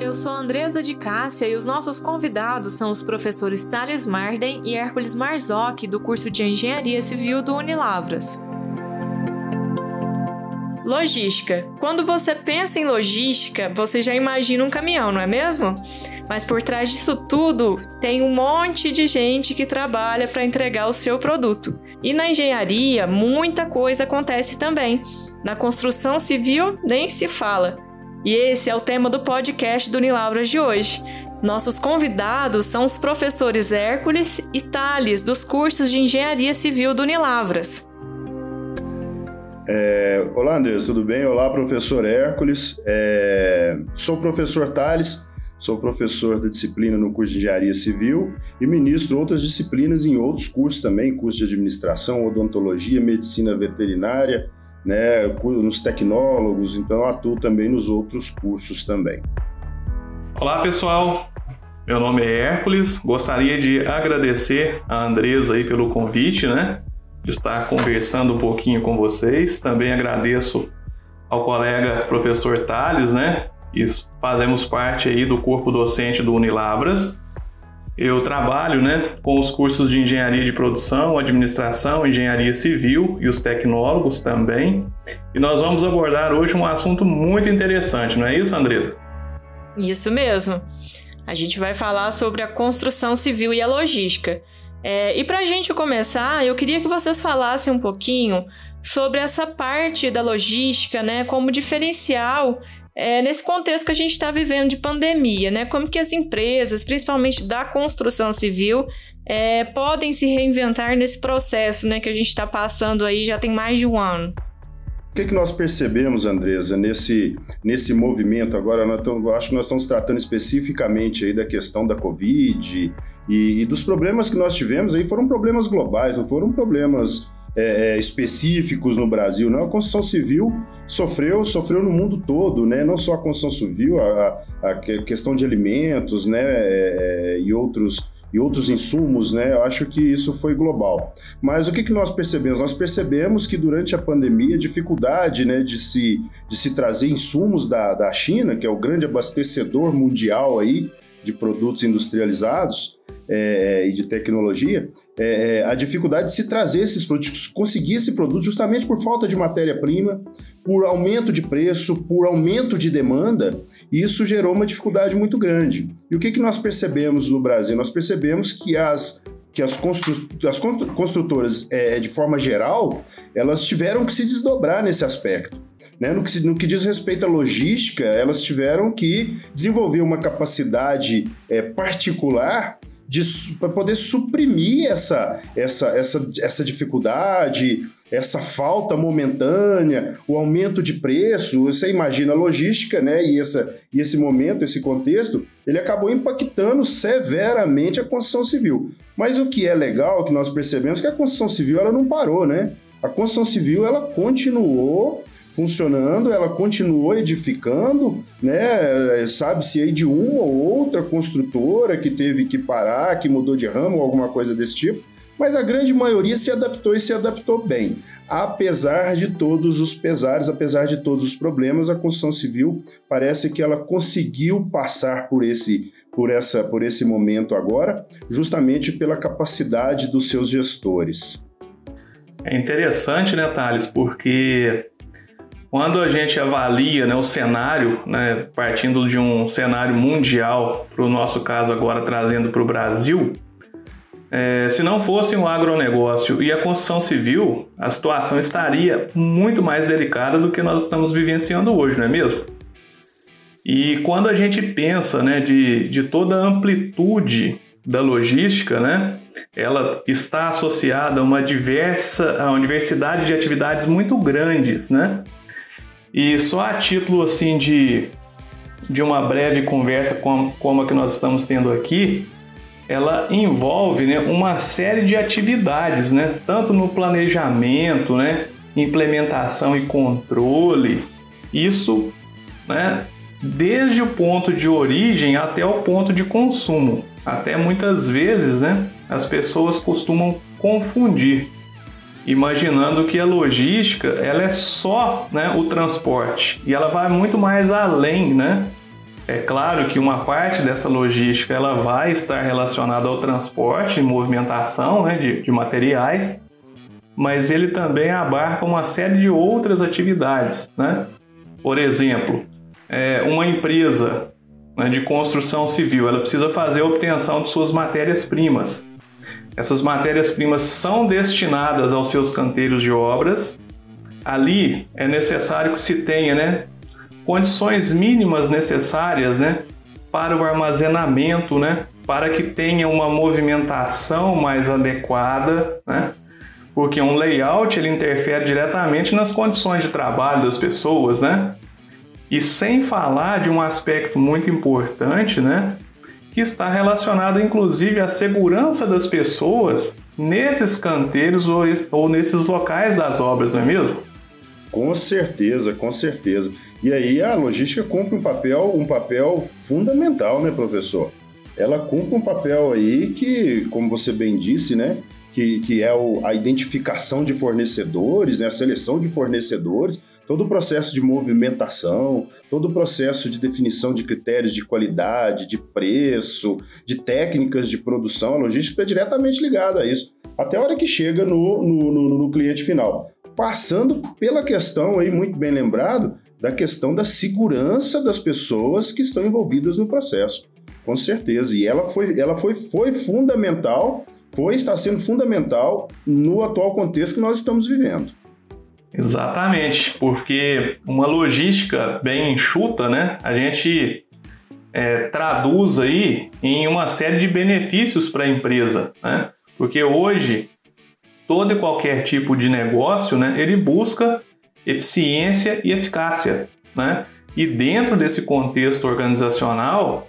Eu sou Andresa de Cássia e os nossos convidados são os professores Thales Marden e Hércules Marzocchi, do curso de Engenharia Civil do Unilavras. Logística. Quando você pensa em logística, você já imagina um caminhão, não é mesmo? Mas por trás disso tudo tem um monte de gente que trabalha para entregar o seu produto. E na engenharia, muita coisa acontece também. Na construção civil, nem se fala. E esse é o tema do podcast do Unilavras de hoje. Nossos convidados são os professores Hércules e Thales, dos cursos de Engenharia Civil do Unilavras. É, olá, Andrés, tudo bem? Olá, professor Hércules. É, sou professor Thales, sou professor da disciplina no curso de Engenharia Civil e ministro outras disciplinas em outros cursos também, curso de administração, odontologia, medicina veterinária, né, nos tecnólogos, então atuo também nos outros cursos também. Olá pessoal, meu nome é Hércules, gostaria de agradecer a Andresa aí pelo convite, né, de estar conversando um pouquinho com vocês. Também agradeço ao colega professor Tales, né, e fazemos parte aí do corpo docente do Unilabras eu trabalho né, com os cursos de engenharia de produção, administração, engenharia civil e os tecnólogos também. E nós vamos abordar hoje um assunto muito interessante, não é isso, Andresa? Isso mesmo. A gente vai falar sobre a construção civil e a logística. É, e para a gente começar, eu queria que vocês falassem um pouquinho sobre essa parte da logística, né, como diferencial é, nesse contexto que a gente está vivendo de pandemia, né? Como que as empresas, principalmente da construção civil, é, podem se reinventar nesse processo, né? Que a gente está passando aí já tem mais de um ano. O que, que nós percebemos, Andresa, nesse, nesse movimento agora? Nós tamo, acho que nós estamos tratando especificamente aí da questão da Covid e, e dos problemas que nós tivemos aí foram problemas globais, não foram problemas é, é, específicos no Brasil, não. A construção civil sofreu, sofreu no mundo todo, né? Não só a construção civil, a, a questão de alimentos, né? É, é, e outros e outros insumos, né? Eu acho que isso foi global. Mas o que, que nós percebemos? Nós percebemos que durante a pandemia, a dificuldade né, de, se, de se trazer insumos da, da China, que é o grande abastecedor mundial aí de produtos industrializados, é, e de tecnologia, é, é, a dificuldade de se trazer esses produtos, conseguir esse produto justamente por falta de matéria-prima, por aumento de preço, por aumento de demanda, e isso gerou uma dificuldade muito grande. E o que, que nós percebemos no Brasil? Nós percebemos que as que as, constru as construtoras, é, de forma geral, elas tiveram que se desdobrar nesse aspecto. Né? No, que, no, que, diz respeito à logística, elas tiveram que desenvolver uma capacidade é, particular para poder suprimir essa, essa, essa, essa dificuldade, essa falta momentânea, o aumento de preço. Você imagina a logística, né? E, essa, e esse momento, esse contexto, ele acabou impactando severamente a construção civil. Mas o que é legal, que nós percebemos, é que a construção civil ela não parou, né? A construção civil ela continuou funcionando, ela continuou edificando, né? Sabe-se aí de uma ou outra construtora que teve que parar, que mudou de ramo ou alguma coisa desse tipo, mas a grande maioria se adaptou e se adaptou bem. Apesar de todos os pesares, apesar de todos os problemas, a construção civil parece que ela conseguiu passar por esse por essa por esse momento agora, justamente pela capacidade dos seus gestores. É interessante, né, Thales, porque quando a gente avalia né, o cenário, né, partindo de um cenário mundial, para o nosso caso agora trazendo para o Brasil, é, se não fosse o agronegócio e a construção civil, a situação estaria muito mais delicada do que nós estamos vivenciando hoje, não é mesmo? E quando a gente pensa né, de, de toda a amplitude da logística, né, ela está associada a uma diversa, a uma diversidade de atividades muito grandes, né? E só a título assim de, de uma breve conversa como, como a que nós estamos tendo aqui, ela envolve né, uma série de atividades, né, tanto no planejamento, né, implementação e controle. Isso né, desde o ponto de origem até o ponto de consumo. Até muitas vezes né, as pessoas costumam confundir imaginando que a logística ela é só né, o transporte e ela vai muito mais além né, É claro que uma parte dessa logística ela vai estar relacionada ao transporte e movimentação né, de, de materiais, mas ele também abarca uma série de outras atividades. Né? Por exemplo, é, uma empresa né, de construção civil ela precisa fazer a obtenção de suas matérias-primas. Essas matérias-primas são destinadas aos seus canteiros de obras. Ali é necessário que se tenha né, condições mínimas necessárias né, para o armazenamento, né, para que tenha uma movimentação mais adequada, né, porque um layout ele interfere diretamente nas condições de trabalho das pessoas, né? E sem falar de um aspecto muito importante, né? Que está relacionado inclusive à segurança das pessoas nesses canteiros ou, ou nesses locais das obras, não é mesmo? Com certeza, com certeza. E aí a logística cumpre um papel, um papel fundamental, né, professor? Ela cumpre um papel aí que, como você bem disse, né, que, que é o, a identificação de fornecedores, né, a seleção de fornecedores, todo o processo de movimentação, todo o processo de definição de critérios de qualidade, de preço, de técnicas de produção, a logística é diretamente ligada a isso, até a hora que chega no, no, no, no cliente final. Passando pela questão aí, muito bem lembrado, da questão da segurança das pessoas que estão envolvidas no processo. Com certeza. E ela foi, ela foi, foi fundamental foi está sendo fundamental no atual contexto que nós estamos vivendo. Exatamente, porque uma logística bem enxuta, né? A gente é, traduz aí em uma série de benefícios para a empresa, né? Porque hoje todo e qualquer tipo de negócio, né? Ele busca eficiência e eficácia, né? E dentro desse contexto organizacional,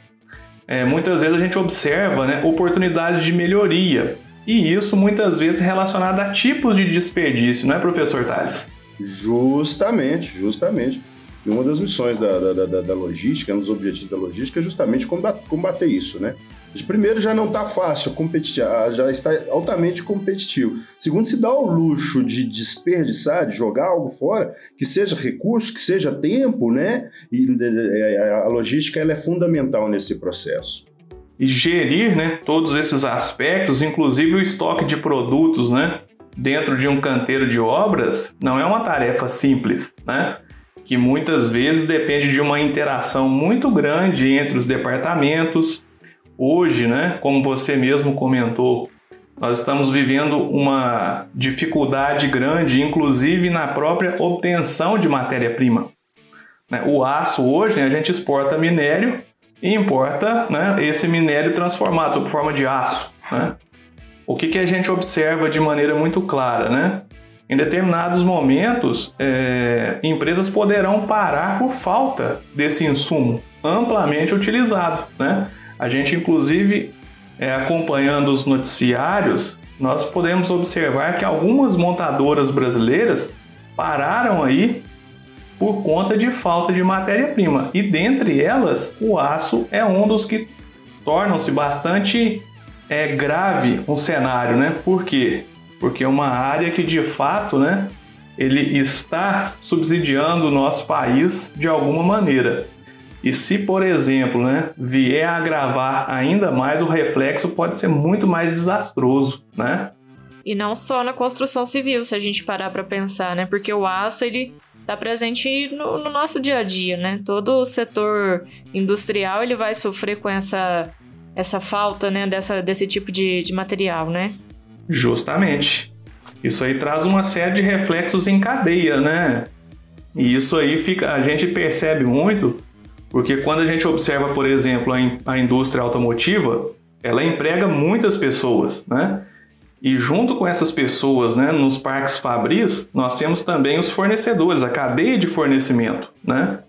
é, muitas vezes a gente observa né, oportunidades de melhoria. E isso muitas vezes relacionado a tipos de desperdício, não é, professor Tales? Justamente, justamente. E uma das missões da, da, da, da logística, um dos objetivos da logística é justamente combater isso, né? Primeiro, já não está fácil, já está altamente competitivo. Segundo, se dá o luxo de desperdiçar, de jogar algo fora, que seja recurso, que seja tempo, né? E a logística ela é fundamental nesse processo. E gerir né, todos esses aspectos, inclusive o estoque de produtos, né? Dentro de um canteiro de obras, não é uma tarefa simples, né? Que muitas vezes depende de uma interação muito grande entre os departamentos, Hoje, né, como você mesmo comentou, nós estamos vivendo uma dificuldade grande, inclusive na própria obtenção de matéria-prima. Né, o aço hoje, né, a gente exporta minério e importa né, esse minério transformado sob forma de aço. Né? O que, que a gente observa de maneira muito clara? Né? Em determinados momentos, é, empresas poderão parar por falta desse insumo amplamente utilizado. Né? A gente, inclusive, é, acompanhando os noticiários, nós podemos observar que algumas montadoras brasileiras pararam aí por conta de falta de matéria-prima. E dentre elas, o aço é um dos que tornam-se bastante é, grave um cenário, né? Por quê? Porque é uma área que de fato, né, ele está subsidiando o nosso país de alguma maneira. E se, por exemplo, né, vier a agravar ainda mais, o reflexo pode ser muito mais desastroso, né? E não só na construção civil, se a gente parar para pensar, né? Porque o aço, ele está presente no, no, nosso dia a dia, né? Todo o setor industrial, ele vai sofrer com essa, essa falta, né? Dessa, desse tipo de, de material, né? Justamente. Isso aí traz uma série de reflexos em cadeia, né? E isso aí fica, a gente percebe muito porque quando a gente observa, por exemplo, a, indústria automotiva, ela emprega muitas pessoas, né? E junto com essas pessoas, né, nos parques fabris, nós temos também os fornecedores, a cadeia de fornecimento, né?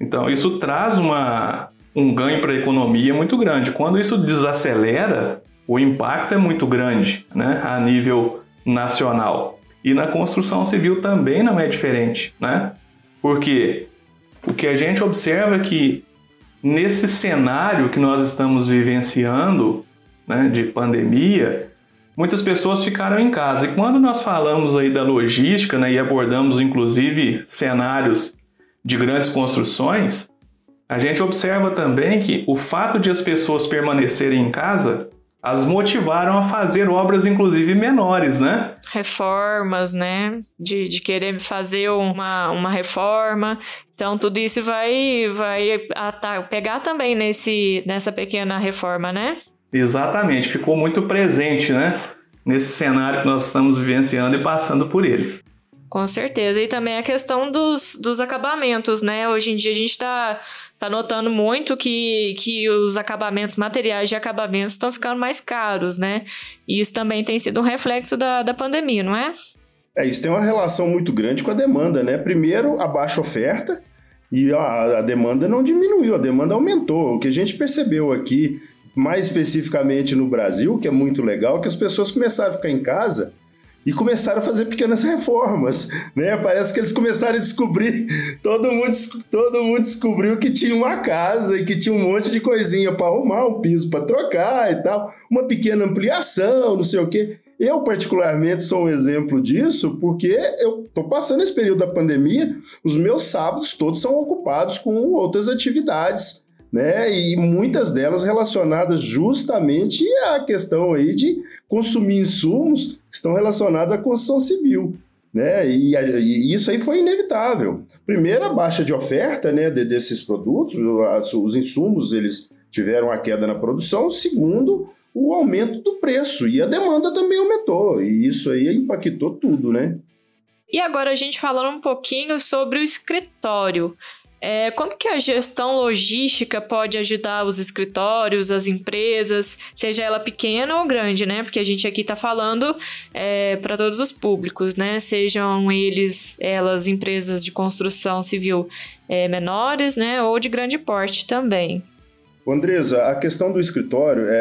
Então isso traz uma, um ganho para a economia muito grande. Quando isso desacelera, o impacto é muito grande, né, a nível nacional. E na construção civil também não é diferente, né? Porque o que a gente observa é que nesse cenário que nós estamos vivenciando, né, de pandemia, muitas pessoas ficaram em casa. E quando nós falamos aí da logística, né, e abordamos inclusive cenários de grandes construções, A gente observa também que o fato de as pessoas permanecerem em casa as motivaram a fazer obras, inclusive menores, né? Reformas, né? De, de querer fazer uma, uma reforma. Então, tudo isso vai, vai pegar também nesse, nessa pequena reforma, né? Exatamente, ficou muito presente, né? Nesse cenário que nós estamos vivenciando e passando por ele. Com certeza. E também a questão dos, dos acabamentos, né? Hoje em dia a gente está tá notando muito que, que os acabamentos, materiais de acabamentos estão ficando mais caros, né? E isso também tem sido um reflexo da, da pandemia, não é? É, isso tem uma relação muito grande com a demanda, né? Primeiro, a baixa oferta e a, a demanda não diminuiu, a demanda aumentou. O que a gente percebeu aqui, mais especificamente no Brasil, que é muito legal, que as pessoas começaram a ficar em casa e começaram a fazer pequenas reformas, né? Parece que eles começaram a descobrir, todo mundo, todo mundo descobriu que tinha uma casa e que tinha um monte de coisinha para arrumar, um piso para trocar e tal, uma pequena ampliação, não sei o quê. Eu, particularmente, sou um exemplo disso, porque eu estou passando esse período da pandemia, os meus sábados todos são ocupados com outras atividades né? E muitas delas relacionadas justamente à questão aí de consumir insumos que estão relacionados à construção civil. Né? E, e, isso aí foi inevitável. Primeiro, a baixa de oferta né, de, desses produtos, os insumos eles tiveram a queda na produção. Segundo, o aumento do preço e a demanda também aumentou. E isso aí impactou tudo, né? E agora a gente falando um pouquinho sobre o escritório. É, como que a gestão logística pode ajudar os escritórios, as empresas, seja ela pequena ou grande, né? Porque a gente aqui está falando é, para todos os públicos, né? Sejam eles, elas, empresas de construção civil é, menores, né? Ou de grande porte também. Andresa, a questão do escritório é,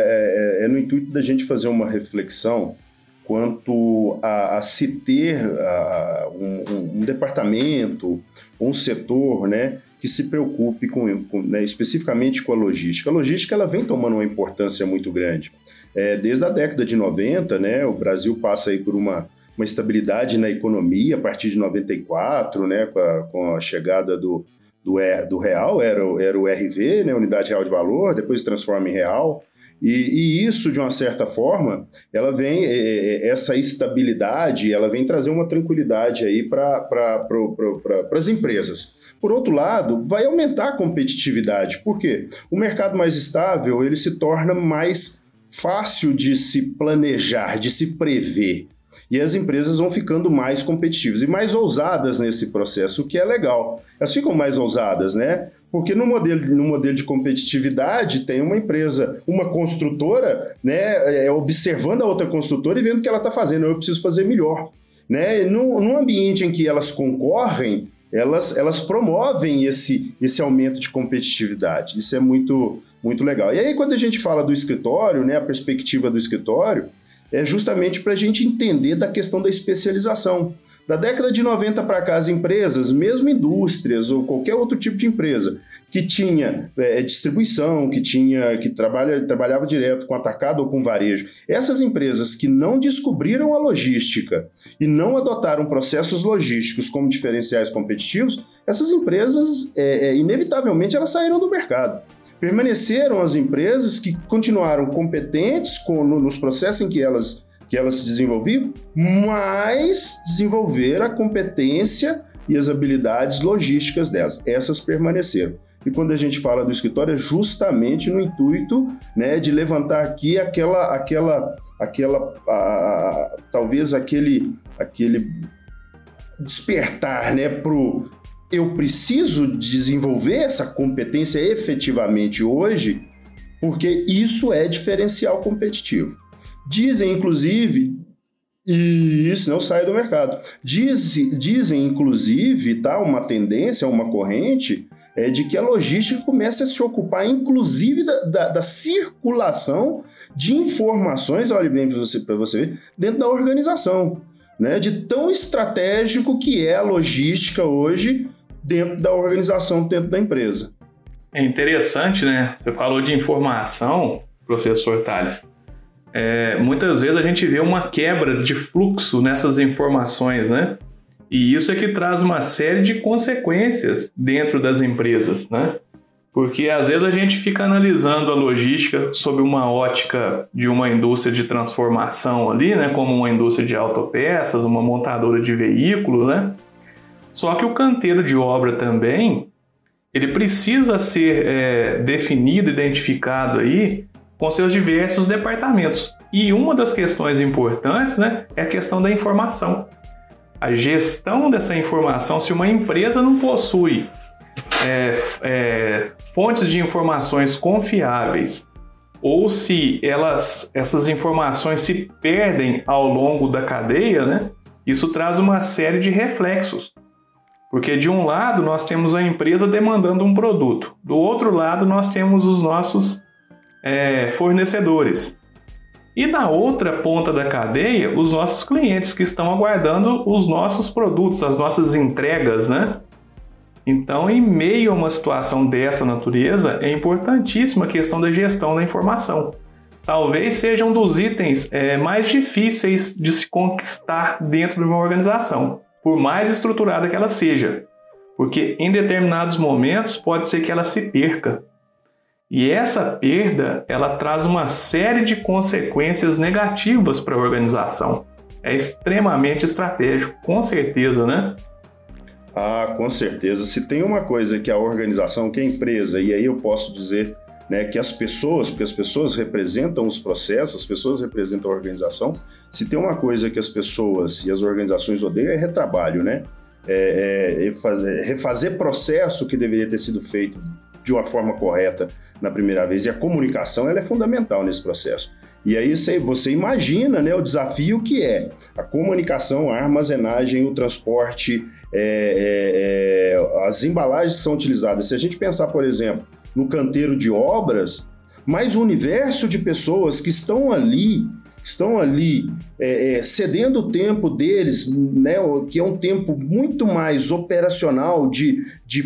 é, é no intuito da gente fazer uma reflexão quanto a, a se ter a, um, um, departamento, um setor, né, que se preocupe com, com né, especificamente com a logística. A logística ela vem tomando uma importância muito grande. É, desde a década de 90, né, o Brasil passa aí por uma, uma estabilidade na economia a partir de 94, né, com a, com a chegada do, do, do real, era, o, era o RV, né, Unidade Real de Valor, depois se transforma em real. E, e, isso, de uma certa forma, ela vem, é, é, essa estabilidade, ela vem trazer uma tranquilidade aí para pra, pra, as empresas. Por outro lado, vai aumentar a competitividade. Por quê? O mercado mais estável ele se torna mais fácil de se planejar, de se prever. E as empresas vão ficando mais competitivas e mais ousadas nesse processo, o que é legal. Elas ficam mais ousadas, né? Porque no modelo, no modelo de competitividade tem uma empresa, uma construtora, né, é, observando a outra construtora e vendo o que ela está fazendo. Eu preciso fazer melhor. Né? Num, num ambiente em que elas concorrem, elas, elas promovem esse, esse aumento de competitividade. Isso é muito, muito legal. E aí, quando a gente fala do escritório, né, a perspectiva do escritório, é justamente para a gente entender da questão da especialização. Da década de 90 para cá, as empresas, mesmo indústrias ou qualquer outro tipo de empresa, que tinha é, distribuição, que tinha que trabalha, trabalhava direto com atacado ou com varejo, essas empresas que não descobriram a logística e não adotaram processos logísticos como diferenciais competitivos, essas empresas, é, é, inevitavelmente, elas saíram do mercado. Permaneceram as empresas que continuaram competentes com, no, nos processos em que elas que elas se desenvolviam, mas desenvolver a competência e as habilidades logísticas delas. Essas permaneceram. E quando a gente fala do escritório, é justamente no intuito né, de levantar aqui aquela, aquela, aquela a, talvez aquele, aquele despertar né, pro eu preciso desenvolver essa competência efetivamente hoje, porque isso é diferencial competitivo. Dizem, inclusive, e isso não sai do mercado. Diz, dizem, inclusive, tá, uma tendência, uma corrente, é de que a logística comece a se ocupar, inclusive, da, da, da circulação de informações, olha bem para você, você ver, dentro da organização. Né, de tão estratégico que é a logística hoje dentro da organização, dentro da empresa. É interessante, né? Você falou de informação, professor Tales é, muitas vezes a gente vê uma quebra de fluxo nessas informações, né? E isso é que traz uma série de consequências dentro das empresas, né? Porque às vezes a gente fica analisando a logística sob uma ótica de uma indústria de transformação ali, né, como uma indústria de autopeças, uma montadora de veículos, né? Só que o canteiro de obra também, ele precisa ser é, definido, identificado aí com seus diversos departamentos. E uma das questões importantes, né, é a questão da informação. A gestão dessa informação, se uma empresa não possui é, é, fontes de informações confiáveis ou se elas, essas informações se perdem ao longo da cadeia, né? Isso traz uma série de reflexos. Porque de um lado nós temos a empresa demandando um produto, do outro lado nós temos os nossos é, fornecedores. E na outra ponta da cadeia, os nossos clientes que estão aguardando os nossos produtos, as nossas entregas, né? Então, em meio a uma situação dessa natureza, é importantíssima a questão da gestão da informação. Talvez seja um dos itens é, mais difíceis de se conquistar dentro de uma organização, por mais estruturada que ela seja, porque em determinados momentos pode ser que ela se perca. E essa perda, ela traz uma série de consequências negativas para a organização. É extremamente estratégico, com certeza, né? Ah, com certeza. Se tem uma coisa que a organização, que a empresa, e aí eu posso dizer né, que as pessoas, porque as pessoas representam os processos, as pessoas representam a organização, se tem uma coisa que as pessoas e as organizações odeiam é retrabalho, né? É, é, refazer, refazer processo que deveria ter sido feito de uma forma correta na primeira vez. E a comunicação ela é fundamental nesse processo. E aí você, imagina né, o desafio que é a comunicação, a armazenagem, o transporte, é, é, é, as embalagens que são utilizadas. Se a gente pensar, por exemplo, no canteiro de obras, mais o universo de pessoas que estão ali estão ali é, é, cedendo o tempo deles, né, que é um tempo muito mais operacional de, de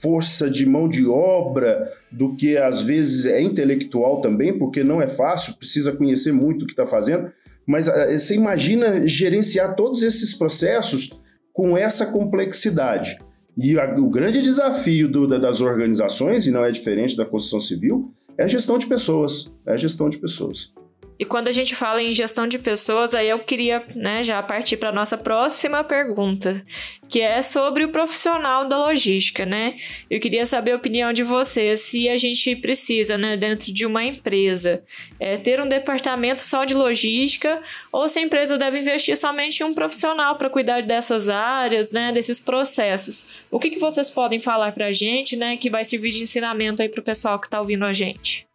força de mão de obra do que às vezes é intelectual também, porque não é fácil, precisa conhecer muito o que está fazendo. Mas é, você imagina gerenciar todos esses processos com essa complexidade. E a, o grande desafio do, da, das organizações, e não é diferente da construção civil, é a gestão de pessoas. É a gestão de pessoas. E quando a gente fala em gestão de pessoas, aí eu queria né, já partir para a nossa próxima pergunta, que é sobre o profissional da logística, né? Eu queria saber a opinião de vocês se a gente precisa, né, dentro de uma empresa, é, ter um departamento só de logística ou se a empresa deve investir somente em um profissional para cuidar dessas áreas, né, desses processos. O que, que vocês podem falar para a gente, né, que vai servir de ensinamento aí para o pessoal que está ouvindo a gente?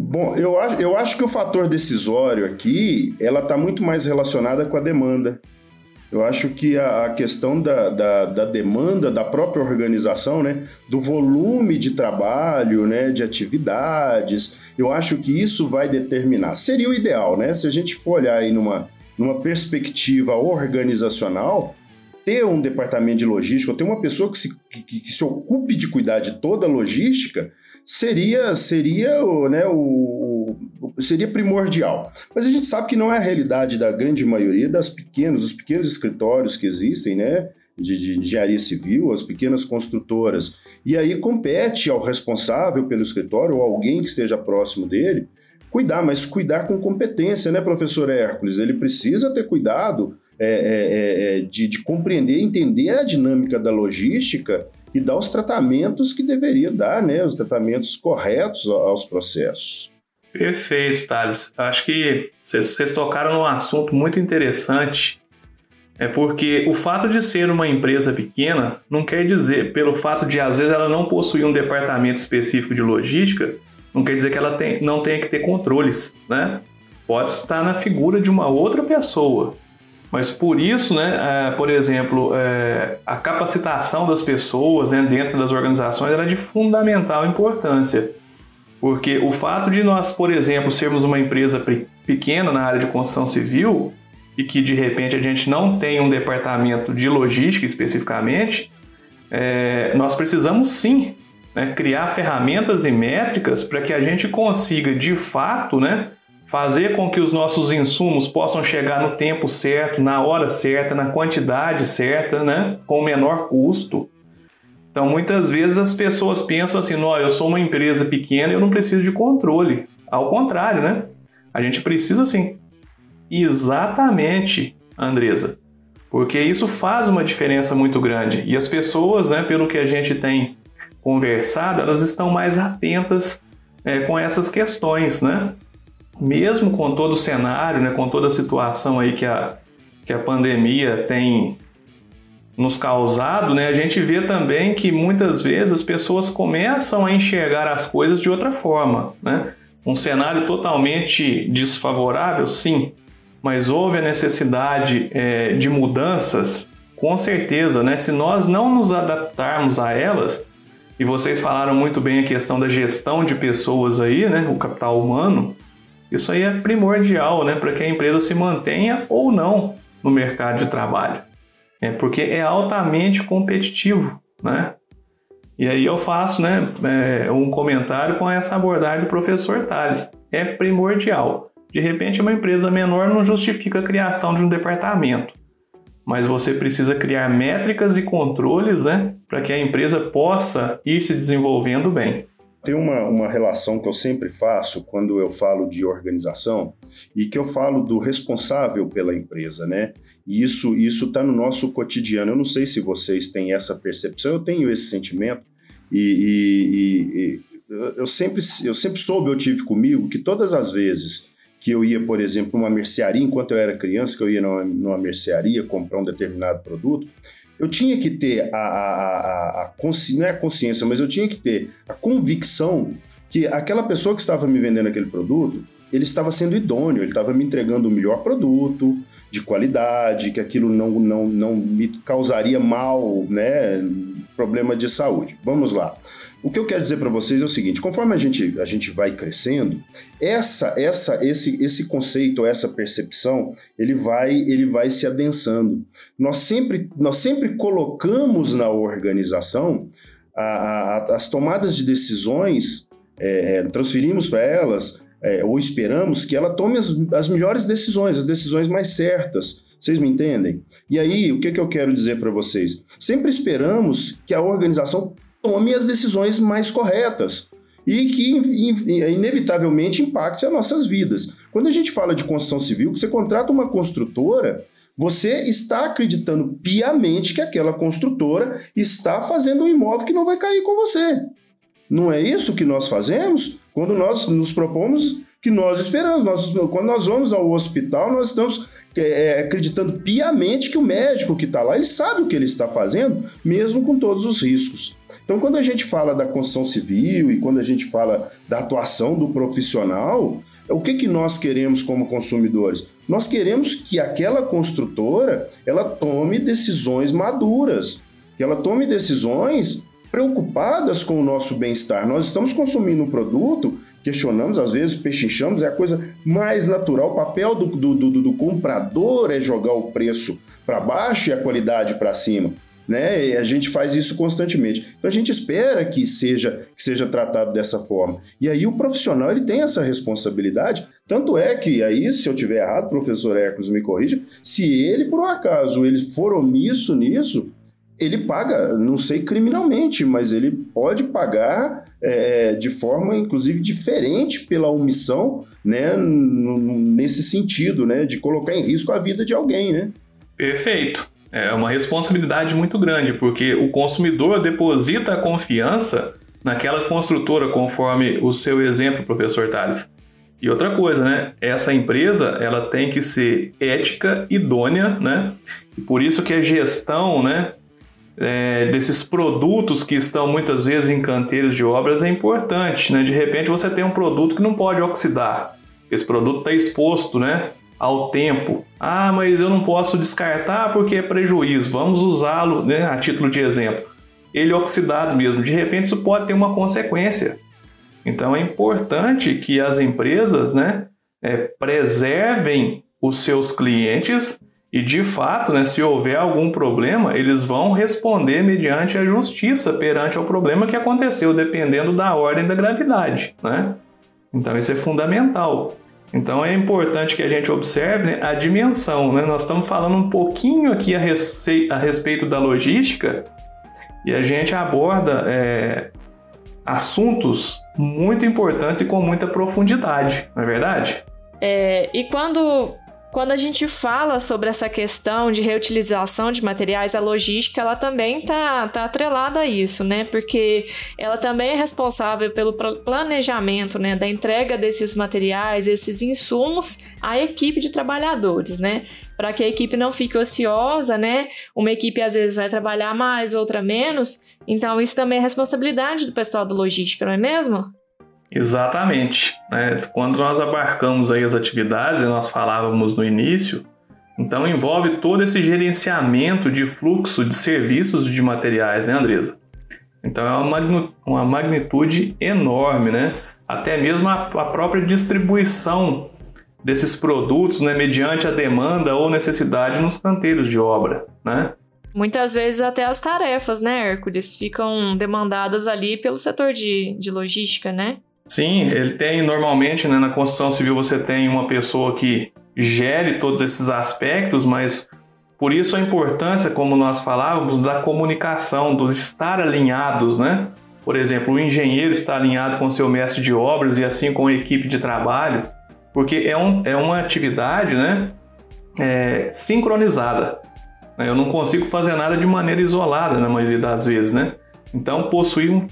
Bom, eu acho, eu acho que o fator decisório aqui, ela está muito mais relacionada com a demanda. Eu acho que a, a questão da, da, da, demanda da própria organização, né, do volume de trabalho, né, de atividades, eu acho que isso vai determinar. Seria o ideal, né? Se a gente for olhar aí numa, numa perspectiva organizacional, ter um departamento de logística, ter uma pessoa que se, que, que se ocupe de cuidar de toda a logística, seria seria né, o, seria primordial. Mas a gente sabe que não é a realidade da grande maioria das pequenas, dos pequenos escritórios que existem, né? De, de engenharia civil, as pequenas construtoras. E aí compete ao responsável pelo escritório ou alguém que esteja próximo dele cuidar, mas cuidar com competência, né, professor Hércules? Ele precisa ter cuidado é, é, é, é de, de compreender, entender a dinâmica da logística e dar os tratamentos que deveria dar, né? Os tratamentos corretos aos processos. Perfeito, Thales. Acho que vocês tocaram num assunto muito interessante. É porque o fato de ser uma empresa pequena não quer dizer, pelo fato de às vezes ela não possuir um departamento específico de logística, não quer dizer que ela tem, não tenha que ter controles, né? Pode estar na figura de uma outra pessoa. Mas por isso, né, é, por exemplo, é, a capacitação das pessoas né, dentro das organizações era de fundamental importância. Porque o fato de nós, por exemplo, sermos uma empresa pequena na área de construção civil e que de repente a gente não tem um departamento de logística especificamente, é, nós precisamos sim né, criar ferramentas e métricas para que a gente consiga de fato né, fazer com que os nossos insumos possam chegar no tempo certo, na hora certa, na quantidade certa, né? com o menor custo. Então, muitas vezes as pessoas pensam assim: não, eu sou uma empresa pequena, eu não preciso de controle. Ao contrário, né? A gente precisa sim. Exatamente, Andresa. Porque isso faz uma diferença muito grande. E as pessoas, né, pelo que a gente tem conversado, elas estão mais atentas é, com essas questões, né? Mesmo com todo o cenário, né, com toda a situação aí que a, que a pandemia tem nos causado, né, a gente vê também que muitas vezes as pessoas começam a enxergar as coisas de outra forma, né? Um cenário totalmente desfavorável, sim, mas houve a necessidade é, de mudanças, com certeza, né? Se nós não nos adaptarmos a elas, e vocês falaram muito bem a questão da gestão de pessoas aí, né? O capital humano, isso aí é primordial, né? Para que a empresa se mantenha ou não no mercado de trabalho. É porque é altamente competitivo, né? E aí eu faço né, é, um comentário com essa abordagem do professor Tales. É primordial. De repente, uma empresa menor não justifica a criação de um departamento, mas você precisa criar métricas e controles né, para que a empresa possa ir se desenvolvendo bem. Tem uma, uma relação que eu sempre faço quando eu falo de organização e que eu falo do responsável pela empresa, né? E isso está no nosso cotidiano. Eu não sei se vocês têm essa percepção, eu tenho esse sentimento e, e, e eu sempre eu sempre soube, eu tive comigo que todas as vezes que eu ia, por exemplo, numa mercearia, enquanto eu era criança, que eu ia numa, numa mercearia comprar um determinado produto, eu tinha que ter a, a, a, a consci... não é a consciência, mas eu tinha que ter a convicção que aquela pessoa que estava me vendendo aquele produto, ele estava sendo idôneo, ele estava me entregando o melhor produto, de qualidade, que aquilo não, não, não me causaria mal, né, problema de saúde. Vamos lá. O que eu quero dizer para vocês é o seguinte: conforme a gente, a gente vai crescendo, essa, essa, esse, esse conceito, essa percepção, ele vai, ele vai se adensando. Nós sempre, nós sempre colocamos na organização a, a, as tomadas de decisões, é, é transferimos para elas é, ou esperamos que ela tome as, as melhores decisões, as decisões mais certas. Vocês me entendem? E aí, o que, que eu quero dizer para vocês? Sempre esperamos que a organização tome as decisões mais corretas e que inevitavelmente impacte as nossas vidas. Quando a gente fala de construção civil, que você contrata uma construtora, você está acreditando piamente que aquela construtora está fazendo um imóvel que não vai cair com você. Não é isso que nós fazemos quando nós nos propomos que nós esperamos. Nós, quando nós vamos ao hospital, nós estamos é, acreditando piamente que o médico que está lá, ele sabe o que ele está fazendo, mesmo com todos os riscos. Então, quando a gente fala da construção civil e quando a gente fala da atuação do profissional, o que, que nós queremos como consumidores? Nós queremos que aquela construtora ela tome decisões maduras, que ela tome decisões preocupadas com o nosso bem-estar. Nós estamos consumindo um produto, questionamos, às vezes pechinchamos, é a coisa mais natural. O papel do, do, do, do comprador é jogar o preço para baixo e a qualidade para cima né? E a gente faz isso constantemente. Então a gente espera que seja que seja tratado dessa forma. E aí o profissional ele tem essa responsabilidade. Tanto é que aí, se eu tiver errado, professor Hercules me corrija, se ele por um acaso ele for omisso nisso, ele paga, não sei criminalmente, mas ele pode pagar é, de forma, inclusive, diferente pela omissão, né, nesse sentido, né, de colocar em risco a vida de alguém, né? Perfeito. É uma responsabilidade muito grande, porque o consumidor deposita a confiança naquela construtora, conforme o seu exemplo, professor Tales. E outra coisa, né? Essa empresa, ela tem que ser ética, idônea, né? E por isso que a gestão, né? É, desses produtos que estão muitas vezes em canteiros de obras é importante, né? De repente você tem um produto que não pode oxidar. Esse produto está exposto, né? Ao tempo. Ah, mas eu não posso descartar porque é prejuízo. Vamos usá-lo né, a título de exemplo. Ele oxidado mesmo, de repente isso pode ter uma consequência. Então é importante que as empresas né, é, preservem os seus clientes e de fato, né, se houver algum problema, eles vão responder mediante a justiça perante o problema que aconteceu, dependendo da ordem da gravidade. Né? Então isso é fundamental. Então é importante que a gente observe né, a dimensão. Né? Nós estamos falando um pouquinho aqui a, a respeito da logística e a gente aborda é, assuntos muito importantes e com muita profundidade, não é verdade? É, e quando quando a gente fala sobre essa questão de reutilização de materiais, a logística ela também tá, tá atrelada a isso, né? Porque ela também é responsável pelo planejamento, né, da entrega desses materiais, esses insumos à equipe de trabalhadores, né? Para que a equipe não fique ociosa, né? Uma equipe às vezes vai trabalhar mais, outra menos. Então isso também é responsabilidade do pessoal da logística, não é mesmo? Exatamente. Né? Quando nós abarcamos aí as atividades, nós falávamos no início, então envolve todo esse gerenciamento de fluxo de serviços de materiais, né, Andresa? Então é uma magnitude enorme, né? Até mesmo a, própria distribuição desses produtos, né, mediante a demanda ou necessidade nos canteiros de obra, né? Muitas vezes até as tarefas, né, Hércules, ficam demandadas ali pelo setor de, de logística, né? Sim, ele tem normalmente, né, na construção civil você tem uma pessoa que gere todos esses aspectos, mas por isso a importância, como nós falávamos, da comunicação, dos estar alinhados, né? Por exemplo, o engenheiro está alinhado com seu mestre de obras e assim com a equipe de trabalho, porque é, um, é uma atividade, né, é, sincronizada. Eu não consigo fazer nada de maneira isolada na maioria das vezes, né? Então, possuir um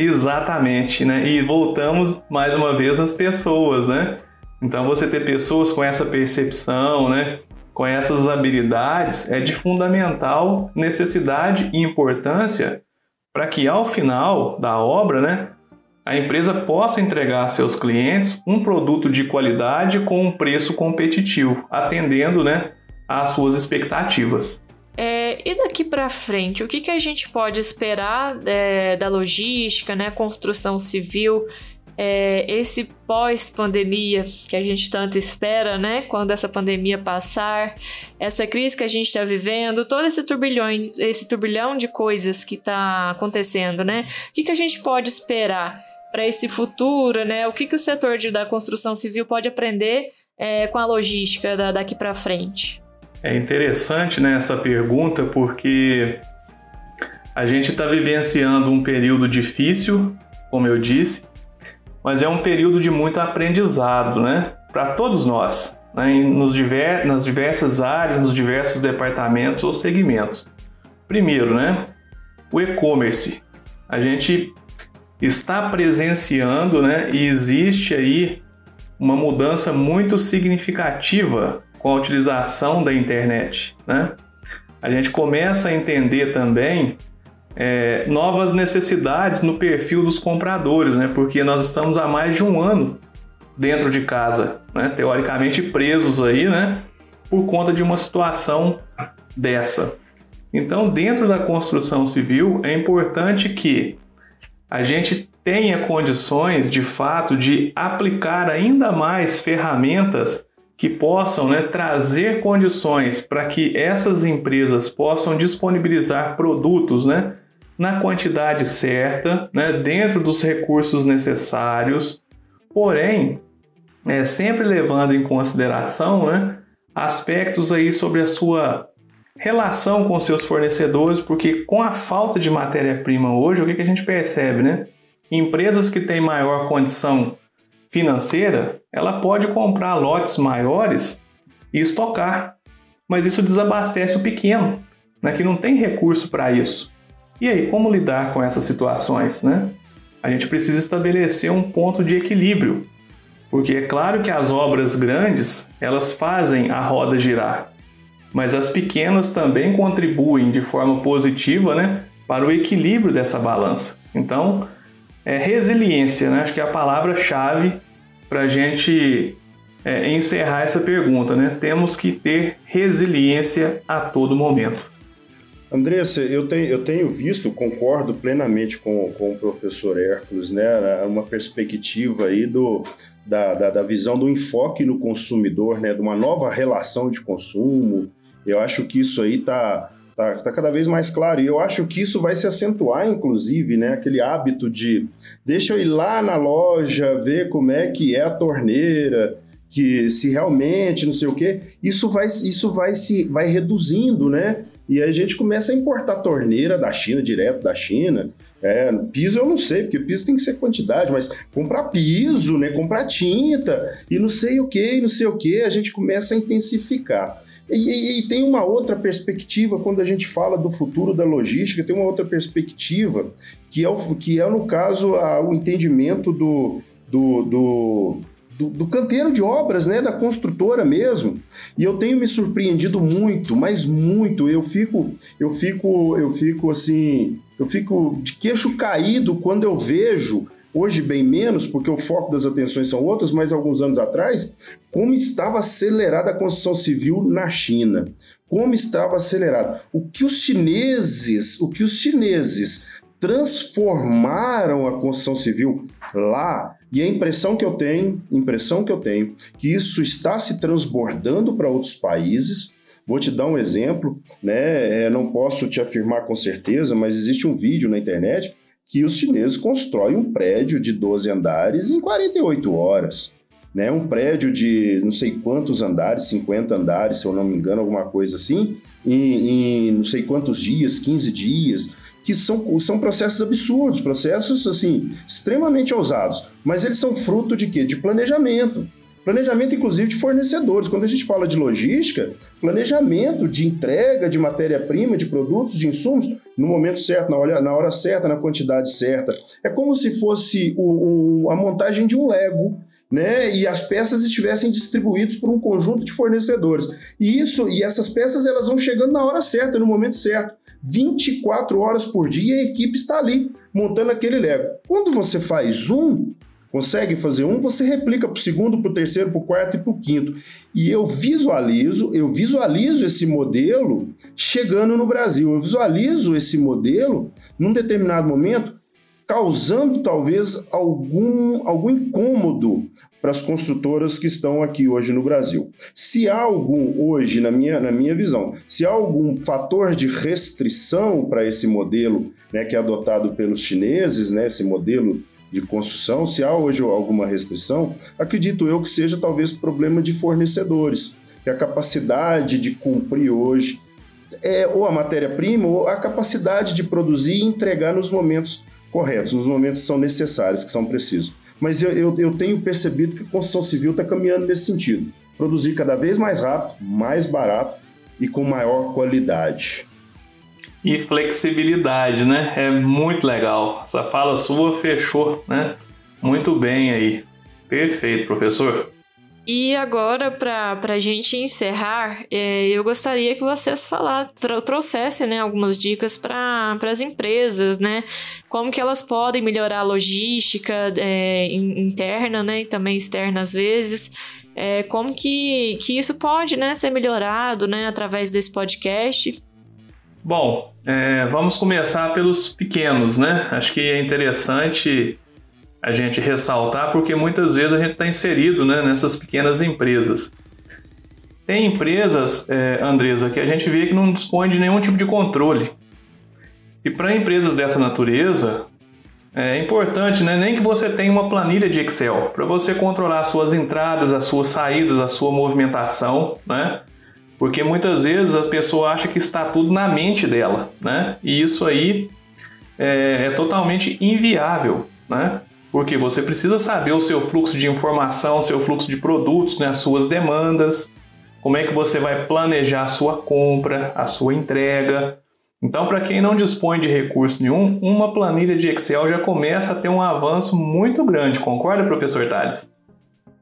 Exatamente, né? E voltamos mais uma vez nas pessoas, né? Então você ter pessoas com essa percepção, né? Com essas habilidades é de fundamental necessidade e importância para que ao final da obra, né, a empresa possa entregar a seus clientes um produto de qualidade com um preço competitivo, atendendo, né, às suas expectativas. É, e daqui para frente, o que, que a gente pode esperar é, da logística, né, construção civil, é, esse pós-pandemia que a gente tanto espera, né, quando essa pandemia passar, essa crise que a gente está vivendo, todo esse turbilhão, esse turbilhão de coisas que está acontecendo, né? O que, que a gente pode esperar para esse futuro, né? O que, que o setor de, da construção civil pode aprender é, com a logística da, daqui para frente? É interessante né, essa pergunta porque a gente está vivenciando um período difícil, como eu disse, mas é um período de muito aprendizado, né? Para todos nós, né, nos diver, nas diversas áreas, nos diversos departamentos ou segmentos. Primeiro, né? O e-commerce. A gente está presenciando, né? E existe aí uma mudança muito significativa com a utilização da internet, né? A gente começa a entender também é, novas necessidades no perfil dos compradores, né? Porque nós estamos há mais de um ano dentro de casa, né? Teoricamente presos aí, né? Por conta de uma situação dessa. Então, dentro da construção civil, é importante que a gente tenha condições, de fato, de aplicar ainda mais ferramentas que possam né, trazer condições para que essas empresas possam disponibilizar produtos né, na quantidade certa, né, dentro dos recursos necessários, porém, é, sempre levando em consideração né, aspectos aí sobre a sua relação com seus fornecedores, porque com a falta de matéria-prima hoje, o que, que a gente percebe? Né? Empresas que têm maior condição financeira, ela pode comprar lotes maiores e estocar, mas isso desabastece o pequeno, né, que não tem recurso para isso. E aí, como lidar com essas situações? Né? A gente precisa estabelecer um ponto de equilíbrio, porque é claro que as obras grandes elas fazem a roda girar, mas as pequenas também contribuem de forma positiva né, para o equilíbrio dessa balança. Então, é resiliência, né? acho que é a palavra-chave para a gente é, encerrar essa pergunta. Né? Temos que ter resiliência a todo momento. Andressa, eu tenho, eu tenho visto, concordo plenamente com, com o professor Hércules, né? uma perspectiva aí do, da, da, da, visão do enfoque no consumidor, né? de uma nova relação de consumo. Eu acho que isso aí está Tá, tá cada vez mais claro. E eu acho que isso vai se acentuar, inclusive, né? Aquele hábito de deixa eu ir lá na loja, ver como é que é a torneira, que se realmente não sei o quê, isso vai, isso vai se vai reduzindo, né? E aí a gente começa a importar torneira da China, direto da China. É, piso eu não sei, porque piso tem que ser quantidade, mas comprar piso, né, comprar tinta e não sei o que, não sei o que, a gente começa a intensificar. E, e, e, tem uma outra perspectiva quando a gente fala do futuro da logística, tem uma outra perspectiva que é, o, que é no caso, a, o entendimento do, do, do do, do, canteiro de obras, né, da construtora mesmo. E eu tenho me surpreendido muito, mas muito. Eu fico, eu fico, eu fico assim, eu fico de queixo caído quando eu vejo hoje bem menos, porque o foco das atenções são outros, mas alguns anos atrás, como estava acelerada a construção civil na China. Como estava acelerado. O que os chineses, o que os chineses transformaram a construção civil lá e a impressão que eu tenho, impressão que eu tenho, que isso está se transbordando para outros países. Vou te dar um exemplo, né? É, não posso te afirmar com certeza, mas existe um vídeo na internet que os chineses constroem um prédio de 12 andares em 48 horas. Né? Um prédio de não sei quantos andares, 50 andares, se eu não me engano, alguma coisa assim, em, em não sei quantos dias, 15 dias que são, são processos absurdos, processos assim extremamente ousados, mas eles são fruto de quê? De planejamento. Planejamento, inclusive, de fornecedores. Quando a gente fala de logística, planejamento de entrega de matéria-prima, de produtos, de insumos, no momento certo, na hora, na hora certa, na quantidade certa. É como se fosse o, o, a montagem de um Lego né, e as peças estivessem distribuídas por um conjunto de fornecedores. E isso e essas peças elas vão chegando na hora certa, no momento certo. 24 horas por dia a equipe está ali montando aquele Lego. Quando você faz um, consegue fazer um, você replica para o segundo, para o terceiro, para o quarto e para o quinto. E eu visualizo, eu visualizo esse modelo chegando no Brasil. Eu visualizo esse modelo num determinado momento causando talvez algum, algum incômodo para as construtoras que estão aqui hoje no Brasil. Se há algum, hoje, na minha, na minha visão, se há algum fator de restrição para esse modelo né, que é adotado pelos chineses, né, esse modelo de construção, se há hoje alguma restrição, acredito eu que seja talvez problema de fornecedores, que a capacidade de cumprir hoje é ou a matéria-prima ou a capacidade de produzir e entregar nos momentos corretos, nos momentos que são necessários, que são precisos. Mas eu, eu, eu tenho percebido que a construção civil está caminhando nesse sentido. Produzir cada vez mais rápido, mais barato e com maior qualidade. E flexibilidade, né? É muito legal. Essa fala sua fechou, né? Muito bem aí. Perfeito, professor. E agora, para a gente encerrar, é, eu gostaria que vocês falar, trouxessem né, algumas dicas para as empresas, né? Como que elas podem melhorar a logística é, interna, né? E também externa às vezes. É, como que, que isso pode né, ser melhorado né, através desse podcast. Bom, é, vamos começar pelos pequenos, né? Acho que é interessante a gente ressaltar, porque muitas vezes a gente está inserido né, nessas pequenas empresas. Tem empresas, é, Andresa, que a gente vê que não dispõe de nenhum tipo de controle. E para empresas dessa natureza, é importante, né, nem que você tenha uma planilha de Excel para você controlar as suas entradas, as suas saídas, a sua movimentação, né? Porque muitas vezes a pessoa acha que está tudo na mente dela, né? E isso aí é, é totalmente inviável, né? Porque você precisa saber o seu fluxo de informação, o seu fluxo de produtos, né, as suas demandas, como é que você vai planejar a sua compra, a sua entrega. Então, para quem não dispõe de recurso nenhum, uma planilha de Excel já começa a ter um avanço muito grande. Concorda, professor Tales?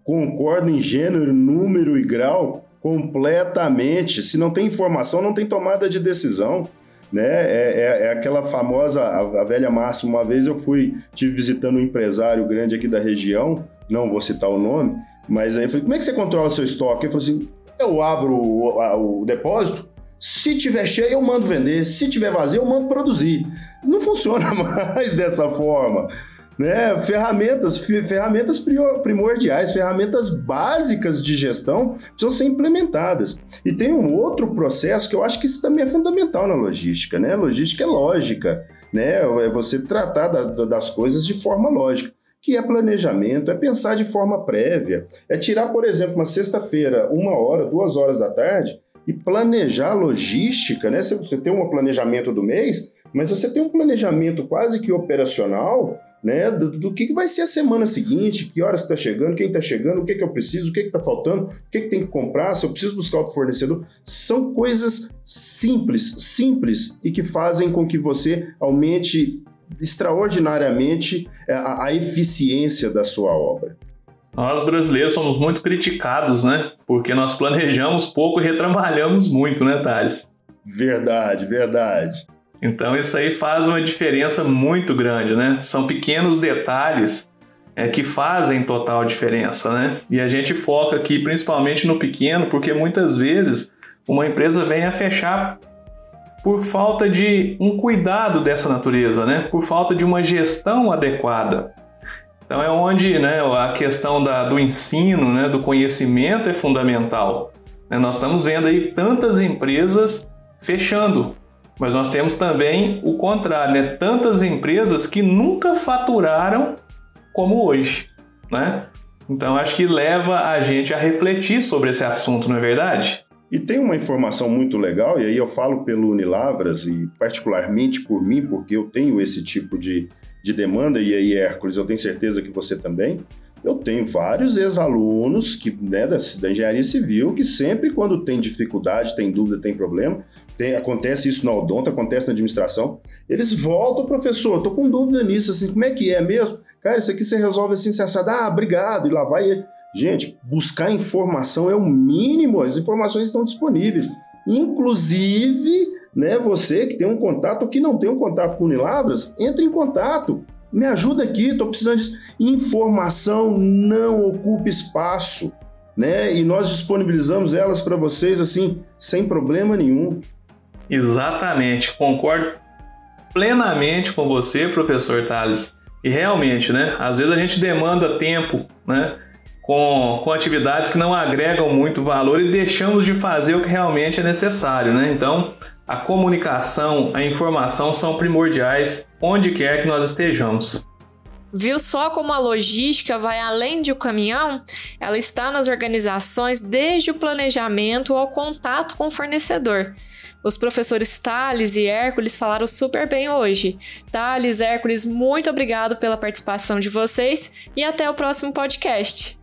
Concordo em gênero, número e grau completamente. Se não tem informação, não tem tomada de decisão né? É, é, é aquela famosa, a, a, velha máxima. Uma vez eu fui, tive visitando um empresário grande aqui da região, não vou citar o nome, mas aí eu falei, como é que você controla seu estoque? Ele falou assim, eu abro o, a, o depósito, se tiver cheio, eu mando vender. Se tiver vazio, eu mando produzir. Não funciona mais dessa forma né? Ferramentas, ferramentas primordiais, ferramentas básicas de gestão precisam ser implementadas. E tem um outro processo que eu acho que isso também é fundamental na logística, né? Logística é lógica, né? É você tratar da, das coisas de forma lógica que é planejamento, é pensar de forma prévia, é tirar, por exemplo, uma sexta-feira, uma hora, duas horas da tarde, e planejar logística, né? Você tem um planejamento do mês, mas você tem um planejamento quase que operacional né, do, do que, vai ser a semana seguinte, que horas está chegando, quem está chegando, o que, que eu preciso, o que está faltando, o que, que tem que comprar, se eu preciso buscar outro fornecedor. São coisas simples, simples e que fazem com que você aumente extraordinariamente é, a, a eficiência da sua obra. Nós brasileiros somos muito criticados, né? Porque nós planejamos pouco e retrabalhamos muito, né, Thales? Verdade, verdade. Então isso aí faz uma diferença muito grande, né? São pequenos detalhes é, que fazem total diferença, né? E a gente foca aqui principalmente no pequeno, porque muitas vezes uma empresa vem a fechar por falta de um cuidado dessa natureza, né? Por falta de uma gestão adequada. Então é onde né, a questão da, do ensino, né, do conhecimento é fundamental. Né? Nós estamos vendo aí tantas empresas fechando mas nós temos também o contrário, né? Tantas empresas que nunca faturaram como hoje, né? Então acho que leva a gente a refletir sobre esse assunto, não é verdade? E tem uma informação muito legal, e aí eu falo pelo Unilavras e particularmente por mim, porque eu tenho esse tipo de, de demanda, e aí, Hércules, eu tenho certeza que você também. Eu tenho vários ex-alunos que, né, da, da, engenharia civil que sempre quando tem dificuldade, tem dúvida, tem problema, tem, acontece isso na odonto, acontece na administração, eles voltam, professor, tô com dúvida nisso, assim, como é que é mesmo? Cara, isso aqui você resolve assim, assado, ah, obrigado, e lá vai. Gente, buscar informação é o mínimo, as informações estão disponíveis. Inclusive, né, você que tem um contato ou que não tem um contato com Unilavras, entre em contato me ajuda aqui, estou precisando disso. Informação não ocupa espaço, né? E nós disponibilizamos elas para vocês assim, sem problema nenhum. Exatamente, concordo plenamente com você, professor Thales. E realmente, né? Às vezes a gente demanda tempo, né? Com, com atividades que não agregam muito valor e deixamos de fazer o que realmente é necessário, né? Então, a comunicação, a informação são primordiais onde quer que nós estejamos. Viu só como a logística vai além de o caminhão? Ela está nas organizações desde o planejamento ao contato com o fornecedor. Os professores Thales e Hércules falaram super bem hoje. Thales, Hércules, muito obrigado pela participação de vocês e até o próximo podcast.